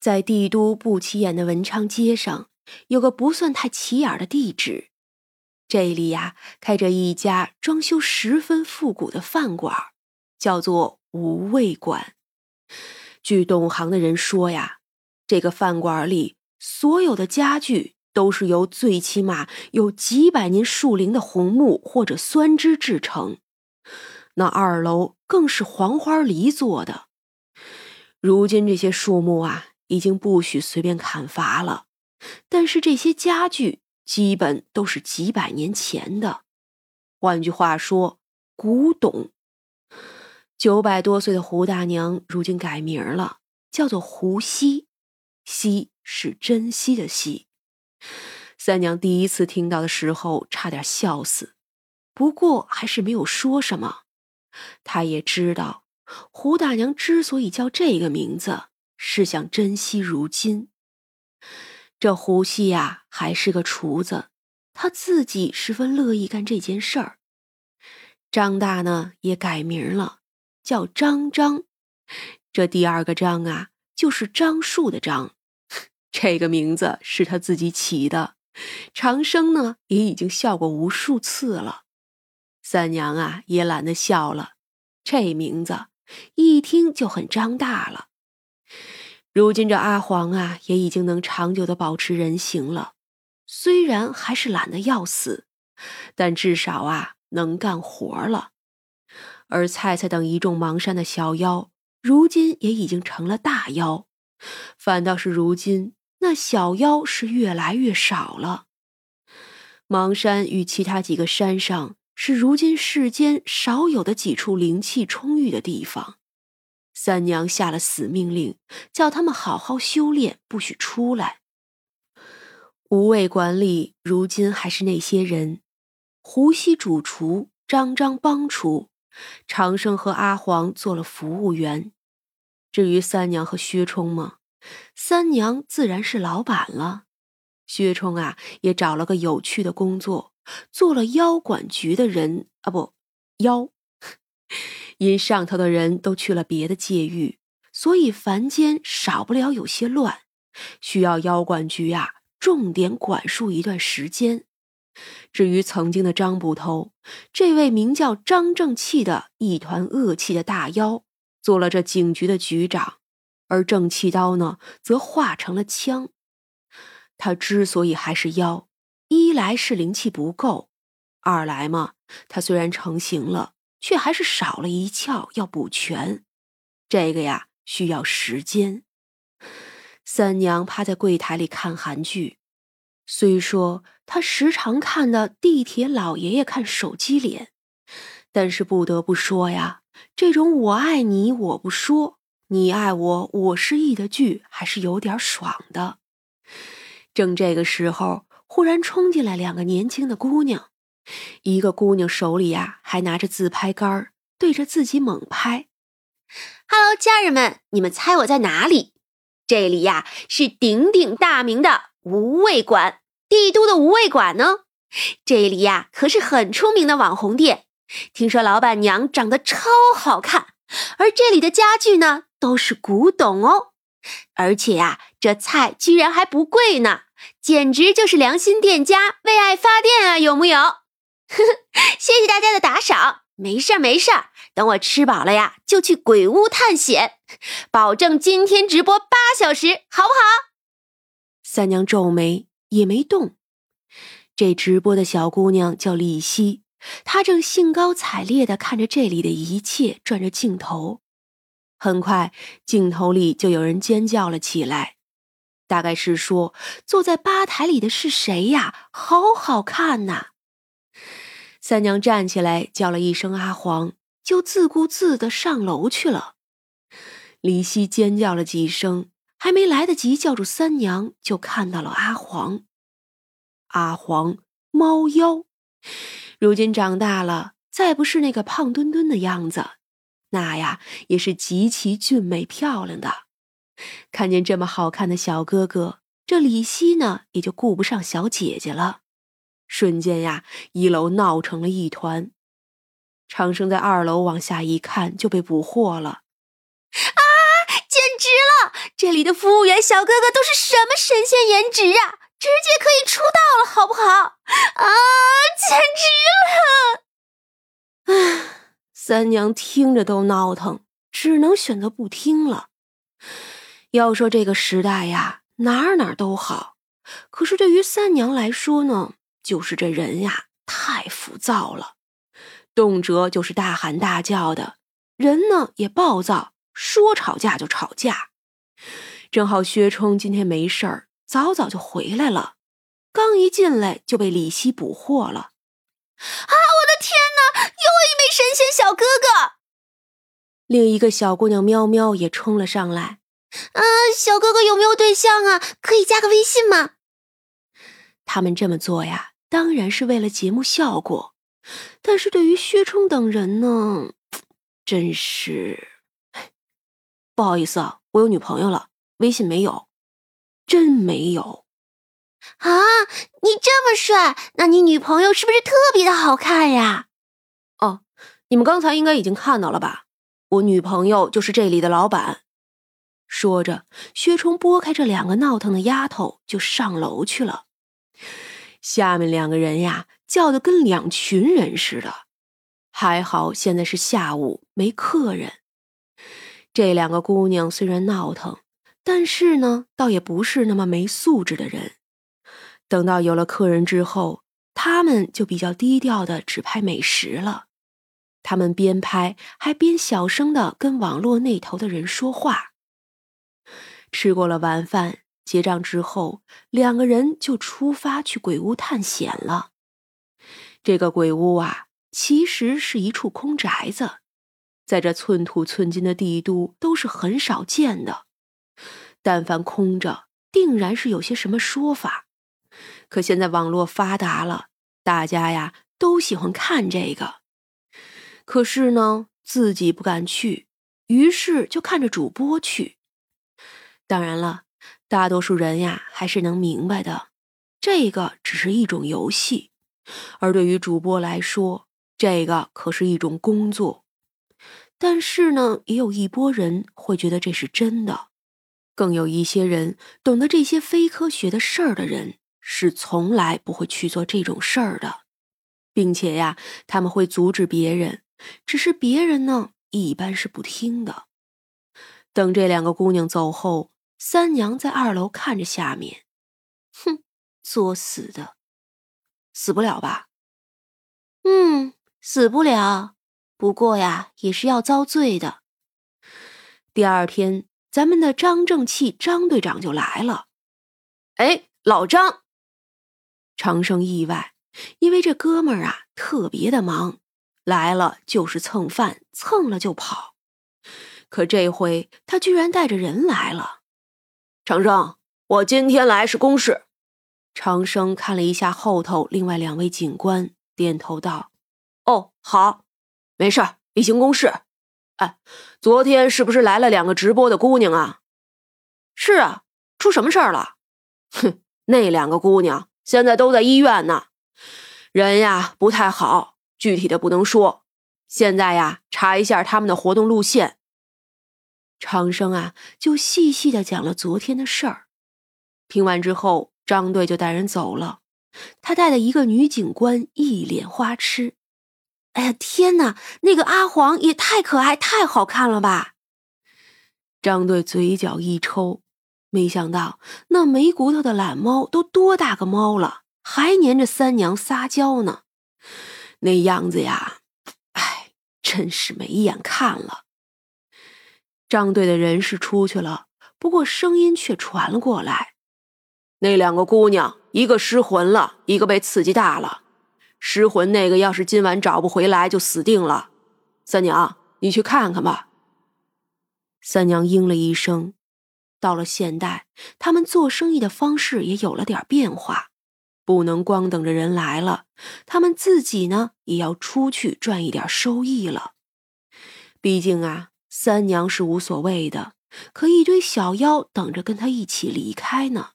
在帝都不起眼的文昌街上，有个不算太起眼的地址，这里呀开着一家装修十分复古的饭馆，叫做无味馆。据懂行的人说呀，这个饭馆里所有的家具都是由最起码有几百年树龄的红木或者酸枝制成，那二楼更是黄花梨做的。如今这些树木啊。已经不许随便砍伐了，但是这些家具基本都是几百年前的，换句话说，古董。九百多岁的胡大娘如今改名了，叫做胡西，西是珍惜的惜。三娘第一次听到的时候，差点笑死，不过还是没有说什么。她也知道，胡大娘之所以叫这个名字。是想珍惜如今。这胡西呀，还是个厨子，他自己十分乐意干这件事儿。张大呢，也改名了，叫张张。这第二个张啊，就是樟树的樟，这个名字是他自己起的。长生呢，也已经笑过无数次了。三娘啊，也懒得笑了。这名字一听就很张大了。如今这阿黄啊，也已经能长久的保持人形了，虽然还是懒得要死，但至少啊能干活了。而菜菜等一众邙山的小妖，如今也已经成了大妖，反倒是如今那小妖是越来越少了。邙山与其他几个山上，是如今世间少有的几处灵气充裕的地方。三娘下了死命令，叫他们好好修炼，不许出来。无畏管理如今还是那些人：胡西主厨，张张帮厨，长生和阿黄做了服务员。至于三娘和薛冲嘛，三娘自然是老板了。薛冲啊，也找了个有趣的工作，做了妖管局的人啊，不，妖。因上头的人都去了别的界域，所以凡间少不了有些乱，需要妖管局啊重点管束一段时间。至于曾经的张捕头，这位名叫张正气的一团恶气的大妖，做了这警局的局长，而正气刀呢，则化成了枪。他之所以还是妖，一来是灵气不够，二来嘛，他虽然成型了。却还是少了一窍要补全，这个呀需要时间。三娘趴在柜台里看韩剧，虽说她时常看的地铁老爷爷看手机脸，但是不得不说呀，这种我爱你我不说，你爱我我失忆的剧还是有点爽的。正这个时候，忽然冲进来两个年轻的姑娘。一个姑娘手里呀，还拿着自拍杆对着自己猛拍。Hello，家人们，你们猜我在哪里？这里呀，是鼎鼎大名的无味馆，帝都的无味馆呢。这里呀，可是很出名的网红店。听说老板娘长得超好看，而这里的家具呢，都是古董哦。而且呀，这菜居然还不贵呢，简直就是良心店家为爱发电啊，有木有？呵呵，谢谢大家的打赏，没事儿没事儿，等我吃饱了呀，就去鬼屋探险，保证今天直播八小时，好不好？三娘皱眉也没动。这直播的小姑娘叫李希，她正兴高采烈地看着这里的一切，转着镜头。很快，镜头里就有人尖叫了起来，大概是说坐在吧台里的是谁呀？好好看呐！三娘站起来叫了一声“阿黄”，就自顾自的上楼去了。李希尖叫了几声，还没来得及叫住三娘，就看到了阿黄。阿黄，猫妖，如今长大了，再不是那个胖墩墩的样子，那呀也是极其俊美漂亮的。看见这么好看的小哥哥，这李希呢也就顾不上小姐姐了。瞬间呀，一楼闹成了一团。长生在二楼往下一看，就被捕获了。啊！简直了，这里的服务员小哥哥都是什么神仙颜值啊！直接可以出道了，好不好？啊，简直了！唉，三娘听着都闹腾，只能选择不听了。要说这个时代呀，哪哪都好，可是对于三娘来说呢，就是这人呀太浮躁了，动辄就是大喊大叫的，人呢也暴躁，说吵架就吵架。正好薛冲今天没事儿。早早就回来了，刚一进来就被李希捕获了。啊！我的天哪，又一枚神仙小哥哥！另一个小姑娘喵喵也冲了上来。啊，小哥哥有没有对象啊？可以加个微信吗？他们这么做呀，当然是为了节目效果。但是对于薛冲等人呢，真是……不好意思啊，我有女朋友了，微信没有。真没有，啊！你这么帅，那你女朋友是不是特别的好看呀？哦，你们刚才应该已经看到了吧？我女朋友就是这里的老板。说着，薛冲拨开这两个闹腾的丫头，就上楼去了。下面两个人呀，叫的跟两群人似的。还好现在是下午，没客人。这两个姑娘虽然闹腾。但是呢，倒也不是那么没素质的人。等到有了客人之后，他们就比较低调的只拍美食了。他们边拍还边小声的跟网络那头的人说话。吃过了晚饭，结账之后，两个人就出发去鬼屋探险了。这个鬼屋啊，其实是一处空宅子，在这寸土寸金的帝都都是很少见的。但凡空着，定然是有些什么说法。可现在网络发达了，大家呀都喜欢看这个。可是呢，自己不敢去，于是就看着主播去。当然了，大多数人呀还是能明白的，这个只是一种游戏，而对于主播来说，这个可是一种工作。但是呢，也有一波人会觉得这是真的。更有一些人懂得这些非科学的事儿的人，是从来不会去做这种事儿的，并且呀，他们会阻止别人，只是别人呢，一般是不听的。等这两个姑娘走后，三娘在二楼看着下面，哼，作死的，死不了吧？嗯，死不了，不过呀，也是要遭罪的。第二天。咱们的张正气张队长就来了，哎，老张，长生意外，因为这哥们儿啊特别的忙，来了就是蹭饭，蹭了就跑。可这回他居然带着人来了。长生，我今天来是公事。长生看了一下后头另外两位警官，点头道：“哦，好，没事例行公事。”哎，昨天是不是来了两个直播的姑娘啊？是啊，出什么事儿了？哼，那两个姑娘现在都在医院呢，人呀不太好，具体的不能说。现在呀，查一下他们的活动路线。长生啊，就细细的讲了昨天的事儿。听完之后，张队就带人走了，他带的一个女警官一脸花痴。哎呀，天哪！那个阿黄也太可爱、太好看了吧！张队嘴角一抽，没想到那没骨头的懒猫都多大个猫了，还粘着三娘撒娇呢。那样子呀，哎，真是没眼看了。张队的人是出去了，不过声音却传了过来：那两个姑娘，一个失魂了，一个被刺激大了。失魂那个，要是今晚找不回来，就死定了。三娘，你去看看吧。三娘应了一声。到了现代，他们做生意的方式也有了点变化，不能光等着人来了，他们自己呢也要出去赚一点收益了。毕竟啊，三娘是无所谓的，可一堆小妖等着跟她一起离开呢。